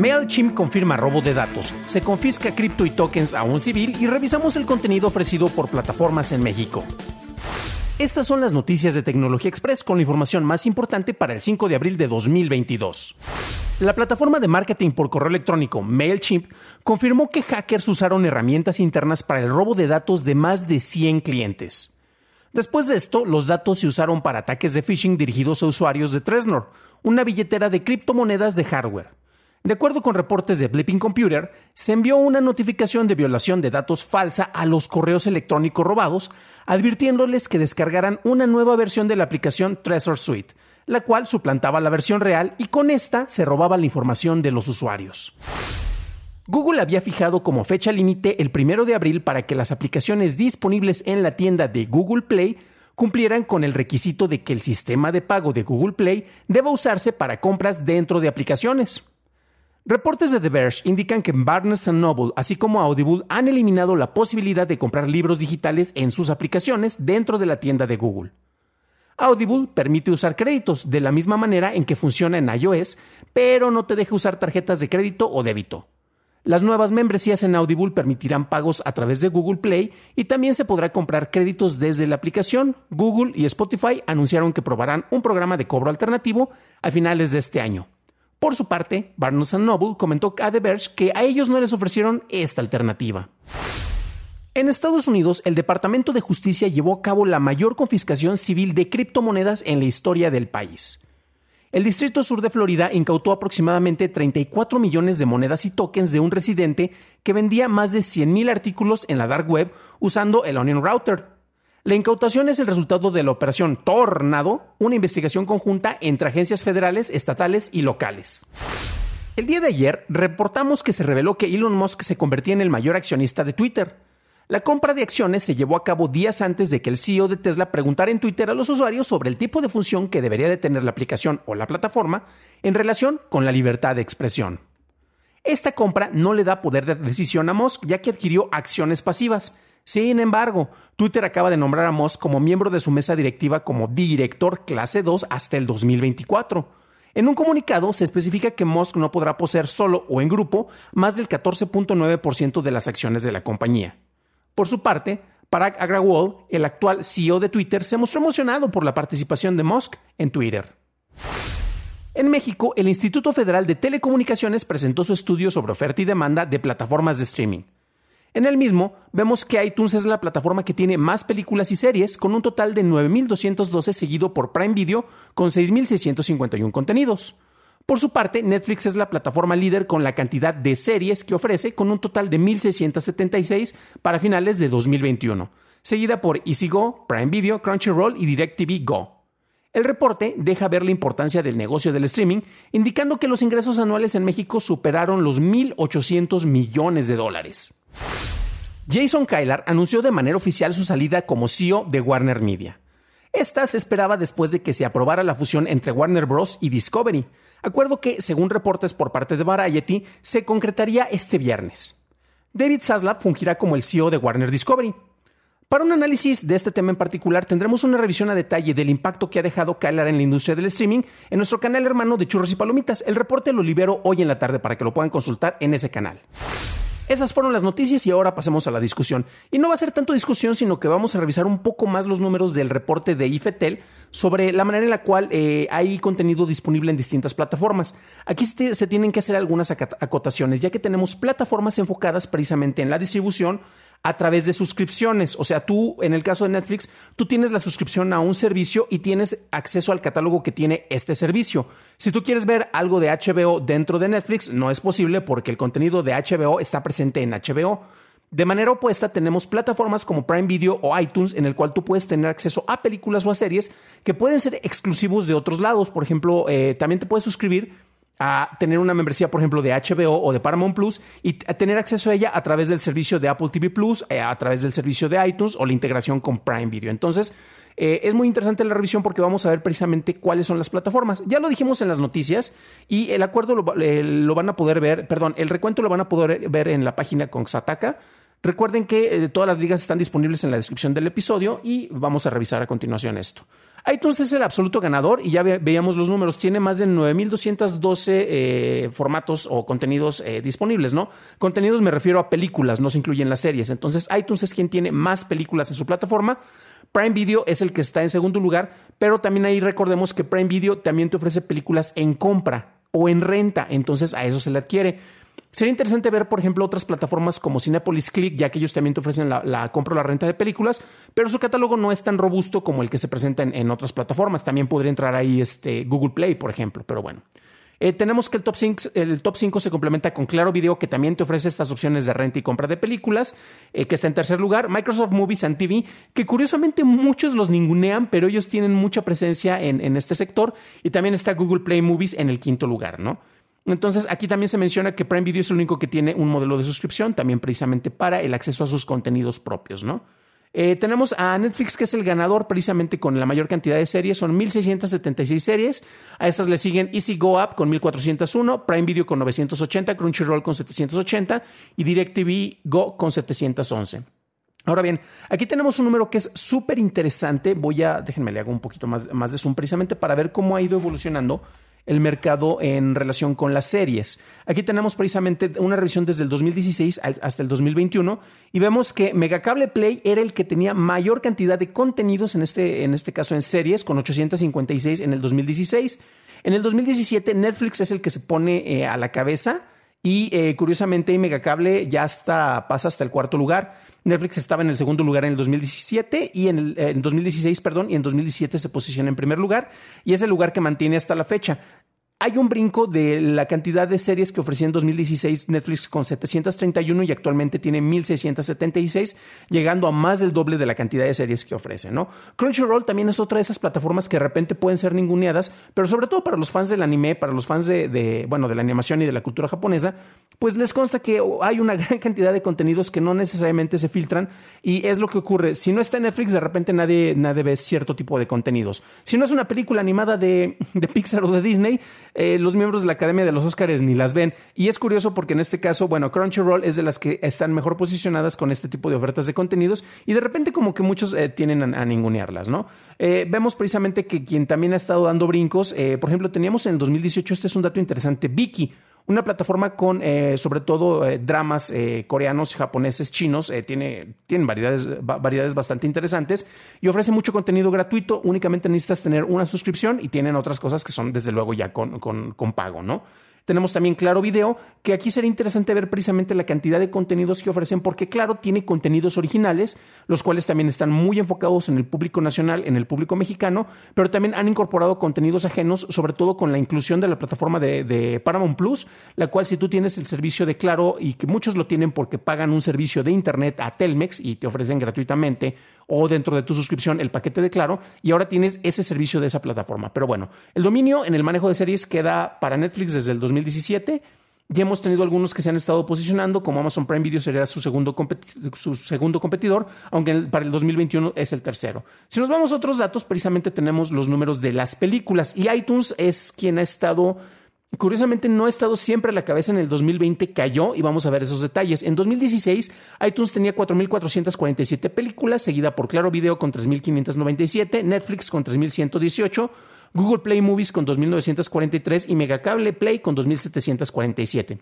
MailChimp confirma robo de datos, se confisca cripto y tokens a un civil y revisamos el contenido ofrecido por plataformas en México. Estas son las noticias de Tecnología Express con la información más importante para el 5 de abril de 2022. La plataforma de marketing por correo electrónico MailChimp confirmó que hackers usaron herramientas internas para el robo de datos de más de 100 clientes. Después de esto, los datos se usaron para ataques de phishing dirigidos a usuarios de Trezor, una billetera de criptomonedas de hardware. De acuerdo con reportes de Blipping Computer, se envió una notificación de violación de datos falsa a los correos electrónicos robados, advirtiéndoles que descargaran una nueva versión de la aplicación Trezor Suite, la cual suplantaba la versión real y con esta se robaba la información de los usuarios. Google había fijado como fecha límite el primero de abril para que las aplicaciones disponibles en la tienda de Google Play cumplieran con el requisito de que el sistema de pago de Google Play deba usarse para compras dentro de aplicaciones. Reportes de The Verge indican que Barnes Noble, así como Audible, han eliminado la posibilidad de comprar libros digitales en sus aplicaciones dentro de la tienda de Google. Audible permite usar créditos de la misma manera en que funciona en iOS, pero no te deja usar tarjetas de crédito o débito. Las nuevas membresías en Audible permitirán pagos a través de Google Play y también se podrá comprar créditos desde la aplicación. Google y Spotify anunciaron que probarán un programa de cobro alternativo a finales de este año. Por su parte, Barnes Noble comentó a The Verge que a ellos no les ofrecieron esta alternativa. En Estados Unidos, el Departamento de Justicia llevó a cabo la mayor confiscación civil de criptomonedas en la historia del país. El Distrito Sur de Florida incautó aproximadamente 34 millones de monedas y tokens de un residente que vendía más de 100.000 artículos en la dark web usando el Onion Router, la incautación es el resultado de la operación Tornado, una investigación conjunta entre agencias federales, estatales y locales. El día de ayer reportamos que se reveló que Elon Musk se convertía en el mayor accionista de Twitter. La compra de acciones se llevó a cabo días antes de que el CEO de Tesla preguntara en Twitter a los usuarios sobre el tipo de función que debería de tener la aplicación o la plataforma en relación con la libertad de expresión. Esta compra no le da poder de decisión a Musk ya que adquirió acciones pasivas, sin embargo, Twitter acaba de nombrar a Musk como miembro de su mesa directiva como director clase 2 hasta el 2024. En un comunicado se especifica que Musk no podrá poseer solo o en grupo más del 14.9% de las acciones de la compañía. Por su parte, Parag Agrawal, el actual CEO de Twitter, se mostró emocionado por la participación de Musk en Twitter. En México, el Instituto Federal de Telecomunicaciones presentó su estudio sobre oferta y demanda de plataformas de streaming. En el mismo, vemos que iTunes es la plataforma que tiene más películas y series, con un total de 9.212 seguido por Prime Video, con 6.651 contenidos. Por su parte, Netflix es la plataforma líder con la cantidad de series que ofrece, con un total de 1.676 para finales de 2021, seguida por EasyGo, Prime Video, Crunchyroll y DirecTV Go. El reporte deja ver la importancia del negocio del streaming, indicando que los ingresos anuales en México superaron los 1.800 millones de dólares. Jason Kylar anunció de manera oficial su salida como CEO de Warner Media. Esta se esperaba después de que se aprobara la fusión entre Warner Bros. y Discovery, acuerdo que, según reportes por parte de Variety, se concretaría este viernes. David Zaslav fungirá como el CEO de Warner Discovery. Para un análisis de este tema en particular, tendremos una revisión a detalle del impacto que ha dejado Kylar en la industria del streaming en nuestro canal hermano de Churros y Palomitas. El reporte lo libero hoy en la tarde para que lo puedan consultar en ese canal. Esas fueron las noticias y ahora pasemos a la discusión. Y no va a ser tanto discusión, sino que vamos a revisar un poco más los números del reporte de IFETEL sobre la manera en la cual eh, hay contenido disponible en distintas plataformas. Aquí se, se tienen que hacer algunas acotaciones, ya que tenemos plataformas enfocadas precisamente en la distribución a través de suscripciones. O sea, tú, en el caso de Netflix, tú tienes la suscripción a un servicio y tienes acceso al catálogo que tiene este servicio. Si tú quieres ver algo de HBO dentro de Netflix, no es posible porque el contenido de HBO está presente en HBO. De manera opuesta, tenemos plataformas como Prime Video o iTunes en el cual tú puedes tener acceso a películas o a series que pueden ser exclusivos de otros lados. Por ejemplo, eh, también te puedes suscribir a tener una membresía, por ejemplo, de HBO o de Paramount Plus y a tener acceso a ella a través del servicio de Apple TV Plus, eh, a través del servicio de iTunes o la integración con Prime Video. Entonces, eh, es muy interesante la revisión porque vamos a ver precisamente cuáles son las plataformas. Ya lo dijimos en las noticias y el acuerdo lo, lo van a poder ver, perdón, el recuento lo van a poder ver en la página con Sataka. Recuerden que eh, todas las ligas están disponibles en la descripción del episodio y vamos a revisar a continuación esto iTunes es el absoluto ganador y ya veíamos los números. Tiene más de 9.212 eh, formatos o contenidos eh, disponibles, ¿no? Contenidos me refiero a películas, no se incluyen las series. Entonces, iTunes es quien tiene más películas en su plataforma. Prime Video es el que está en segundo lugar, pero también ahí recordemos que Prime Video también te ofrece películas en compra o en renta. Entonces, a eso se le adquiere. Sería interesante ver, por ejemplo, otras plataformas como Cinepolis Click, ya que ellos también te ofrecen la, compra o la renta de películas, pero su catálogo no es tan robusto como el que se presenta en, otras plataformas. También podría entrar ahí este Google Play, por ejemplo, pero bueno. Eh, tenemos que el top, 5, el top 5 se complementa con Claro Video, que también te ofrece estas opciones de renta y compra de películas, eh, que está en tercer lugar. Microsoft Movies and TV, que curiosamente muchos los ningunean, pero ellos tienen mucha presencia en, en este sector. Y también está Google Play Movies en el quinto lugar, ¿no? Entonces, aquí también se menciona que Prime Video es el único que tiene un modelo de suscripción, también precisamente para el acceso a sus contenidos propios, ¿no? Eh, tenemos a Netflix, que es el ganador precisamente con la mayor cantidad de series, son 1.676 series. A estas le siguen Easy Go Up con 1.401, Prime Video con 980, Crunchyroll con 780 y DirecTV Go con 711. Ahora bien, aquí tenemos un número que es súper interesante. Voy a, déjenme le hago un poquito más, más de zoom precisamente para ver cómo ha ido evolucionando el mercado en relación con las series. Aquí tenemos precisamente una revisión desde el 2016 hasta el 2021 y vemos que Megacable Play era el que tenía mayor cantidad de contenidos, en este, en este caso en series, con 856 en el 2016. En el 2017 Netflix es el que se pone eh, a la cabeza y eh, curiosamente Megacable ya está, pasa hasta el cuarto lugar. Netflix estaba en el segundo lugar en el 2017 y en el en 2016, perdón, y en 2017 se posiciona en primer lugar y es el lugar que mantiene hasta la fecha hay un brinco de la cantidad de series que ofrecía en 2016 Netflix con 731 y actualmente tiene 1676, llegando a más del doble de la cantidad de series que ofrece, ¿no? Crunchyroll también es otra de esas plataformas que de repente pueden ser ninguneadas, pero sobre todo para los fans del anime, para los fans de, bueno, de la animación y de la cultura japonesa, pues les consta que hay una gran cantidad de contenidos que no necesariamente se filtran y es lo que ocurre. Si no está en Netflix, de repente nadie, nadie ve cierto tipo de contenidos. Si no es una película animada de, de Pixar o de Disney, eh, los miembros de la Academia de los Oscars ni las ven. Y es curioso porque en este caso, bueno, Crunchyroll es de las que están mejor posicionadas con este tipo de ofertas de contenidos y de repente como que muchos eh, tienen a, ningunearlas, ¿no? Eh, vemos precisamente que quien también ha estado dando brincos, por ejemplo, teníamos en el 2018, este es un dato interesante, Viki una plataforma con sobre todo dramas coreanos, japoneses, chinos, tiene, tienen variedades, variedades bastante interesantes y ofrece mucho contenido gratuito, únicamente necesitas tener una suscripción y tienen otras cosas que son desde luego ya con, con, pago, ¿no? Tenemos también Claro Video, que aquí sería interesante ver precisamente la cantidad de contenidos que ofrecen, porque Claro tiene contenidos originales, los cuales también están muy enfocados en el público nacional, en el público mexicano, pero también han incorporado contenidos ajenos, sobre todo con la inclusión de la plataforma de, Paramount Plus, la cual si tú tienes el servicio de Claro y que muchos lo tienen porque pagan un servicio de Internet a Telmex y te ofrecen gratuitamente o dentro de tu suscripción el paquete de Claro y ahora tienes ese servicio de esa plataforma. Pero bueno, el dominio en el manejo de series queda para Netflix desde el 2017. Ya hemos tenido algunos que se han estado posicionando, como Amazon Prime Video sería su segundo, su segundo competidor, aunque para el 2021 es el tercero. Si nos vamos a otros datos, precisamente tenemos los números de las películas y iTunes es quien ha estado Curiosamente no ha estado siempre a la cabeza en el 2020, cayó y vamos a ver esos detalles. En 2016, iTunes tenía 4.447 películas, seguida por Claro Video con 3.597, Netflix con 3.118, Google Play Movies con 2.943 y Megacable Play con 2.747.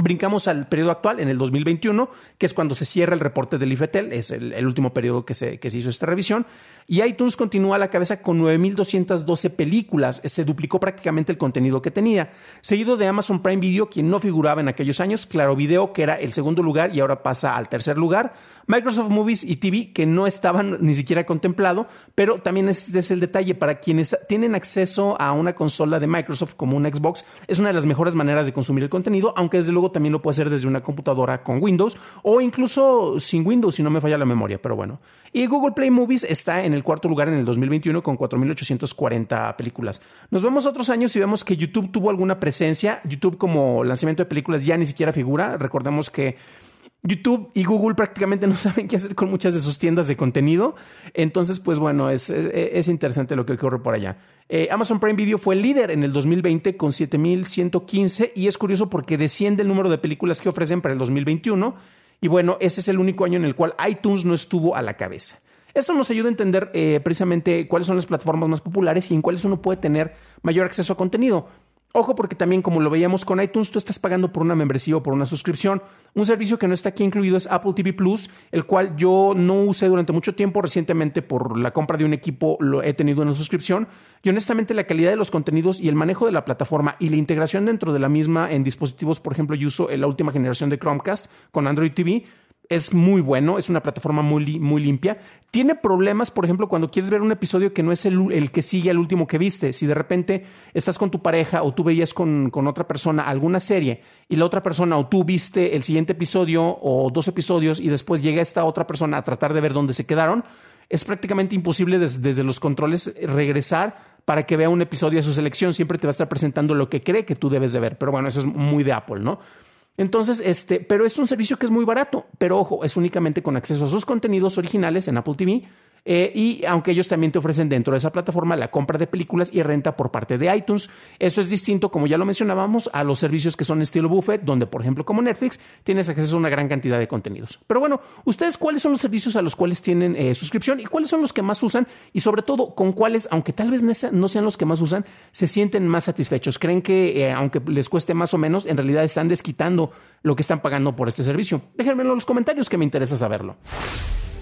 Brincamos al periodo actual, en el 2021, que es cuando se cierra el reporte del IFETEL, es el, último periodo que se, que se hizo esta revisión. Y iTunes continúa a la cabeza con 9.212 películas, se duplicó prácticamente el contenido que tenía. Seguido de Amazon Prime Video, quien no figuraba en aquellos años, Claro Video, que era el segundo lugar y ahora pasa al tercer lugar. Microsoft Movies y TV, que no estaban ni siquiera contemplado, pero también este es el detalle, para quienes tienen acceso a una consola de Microsoft como un Xbox, es una de las mejores maneras de consumir el contenido, aunque desde luego también lo puede hacer desde una computadora con Windows o incluso sin Windows si no me falla la memoria, pero bueno. Y Google Play Movies está en el cuarto lugar en el 2021 con 4.840 películas. Nos vemos otros años y vemos que YouTube tuvo alguna presencia. YouTube como lanzamiento de películas ya ni siquiera figura. Recordemos que YouTube y Google prácticamente no saben qué hacer con muchas de sus tiendas de contenido. Entonces, pues bueno, es, es, interesante lo que ocurre por allá. Eh, Amazon Prime Video fue el líder en el 2020 con 7.115 y es curioso porque desciende el número de películas que ofrecen para el 2021. Y bueno, ese es el único año en el cual iTunes no estuvo a la cabeza. Esto nos ayuda a entender eh, precisamente cuáles son las plataformas más populares y en cuáles uno puede tener mayor acceso a contenido. Ojo porque también como lo veíamos con iTunes, tú estás pagando por una membresía o por una suscripción. Un servicio que no está aquí incluido es Apple TV Plus, el cual yo no usé durante mucho tiempo. Recientemente por la compra de un equipo lo he tenido en la suscripción. Y honestamente la calidad de los contenidos y el manejo de la plataforma y la integración dentro de la misma en dispositivos, por ejemplo, yo uso la última generación de Chromecast con Android TV es muy bueno, es una plataforma muy, muy limpia. Tiene problemas, por ejemplo, cuando quieres ver un episodio que no es el, que sigue al último que viste. Si de repente estás con tu pareja o tú veías con, con, otra persona alguna serie y la otra persona o tú viste el siguiente episodio o dos episodios y después llega esta otra persona a tratar de ver dónde se quedaron, es prácticamente imposible desde los controles regresar para que vea un episodio a su selección. Siempre te va a estar presentando lo que cree que tú debes de ver. Pero bueno, eso es muy de Apple, ¿no? Entonces, este, pero es un servicio que es muy barato, pero ojo, es únicamente con acceso a sus contenidos originales en Apple TV eh, y aunque ellos también te ofrecen dentro de esa plataforma la compra de películas y renta por parte de iTunes, eso es distinto, como ya lo mencionábamos, a los servicios que son estilo buffet, donde por ejemplo como Netflix tienes acceso a una gran cantidad de contenidos. Pero bueno, ustedes cuáles son los servicios a los cuales tienen eh, suscripción y cuáles son los que más usan y sobre todo con cuáles, aunque tal vez no sean los que más usan, se sienten más satisfechos. Creen que eh, aunque les cueste más o menos, en realidad están desquitando lo que están pagando por este servicio. Déjenmelo en los comentarios que me interesa saberlo.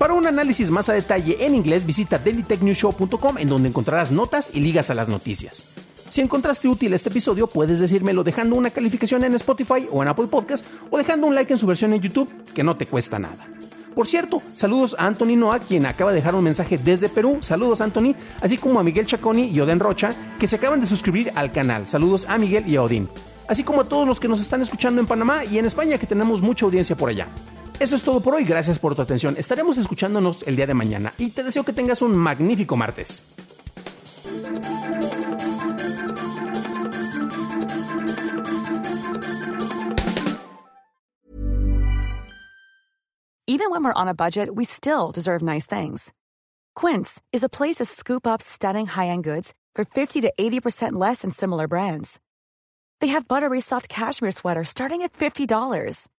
Para un análisis más a detalle en inglés, visita dailytechnewshow.com en donde encontrarás notas y ligas a las noticias. Si encontraste útil este episodio, puedes decírmelo dejando una calificación en Spotify o en Apple Podcast o dejando un like en su versión en YouTube, que no te cuesta nada. Por cierto, saludos a Anthony Noah, quien acaba de dejar un mensaje desde Perú. Saludos, Anthony, así como a Miguel Chaconi y Odén Rocha, que se acaban de suscribir al canal. Saludos a Miguel y a Odín. Así como a todos los que nos están escuchando en Panamá y en España, que tenemos mucha audiencia por allá. Eso es todo por hoy, gracias por tu atención. Estaremos escuchándonos el día de mañana y te deseo que tengas un magnífico martes. Even when we're on a budget, we still deserve nice things. Quince is a place to scoop up stunning high-end goods for 50 to 80% less than similar brands. They have buttery soft cashmere sweaters starting at $50